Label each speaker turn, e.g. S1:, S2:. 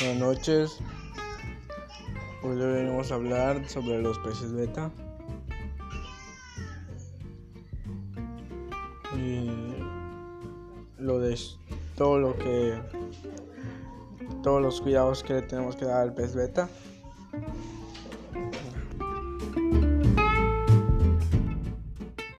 S1: Buenas noches. Hoy le venimos a hablar sobre los peces beta. Y lo de todo lo que todos los cuidados que le tenemos que dar al pez beta.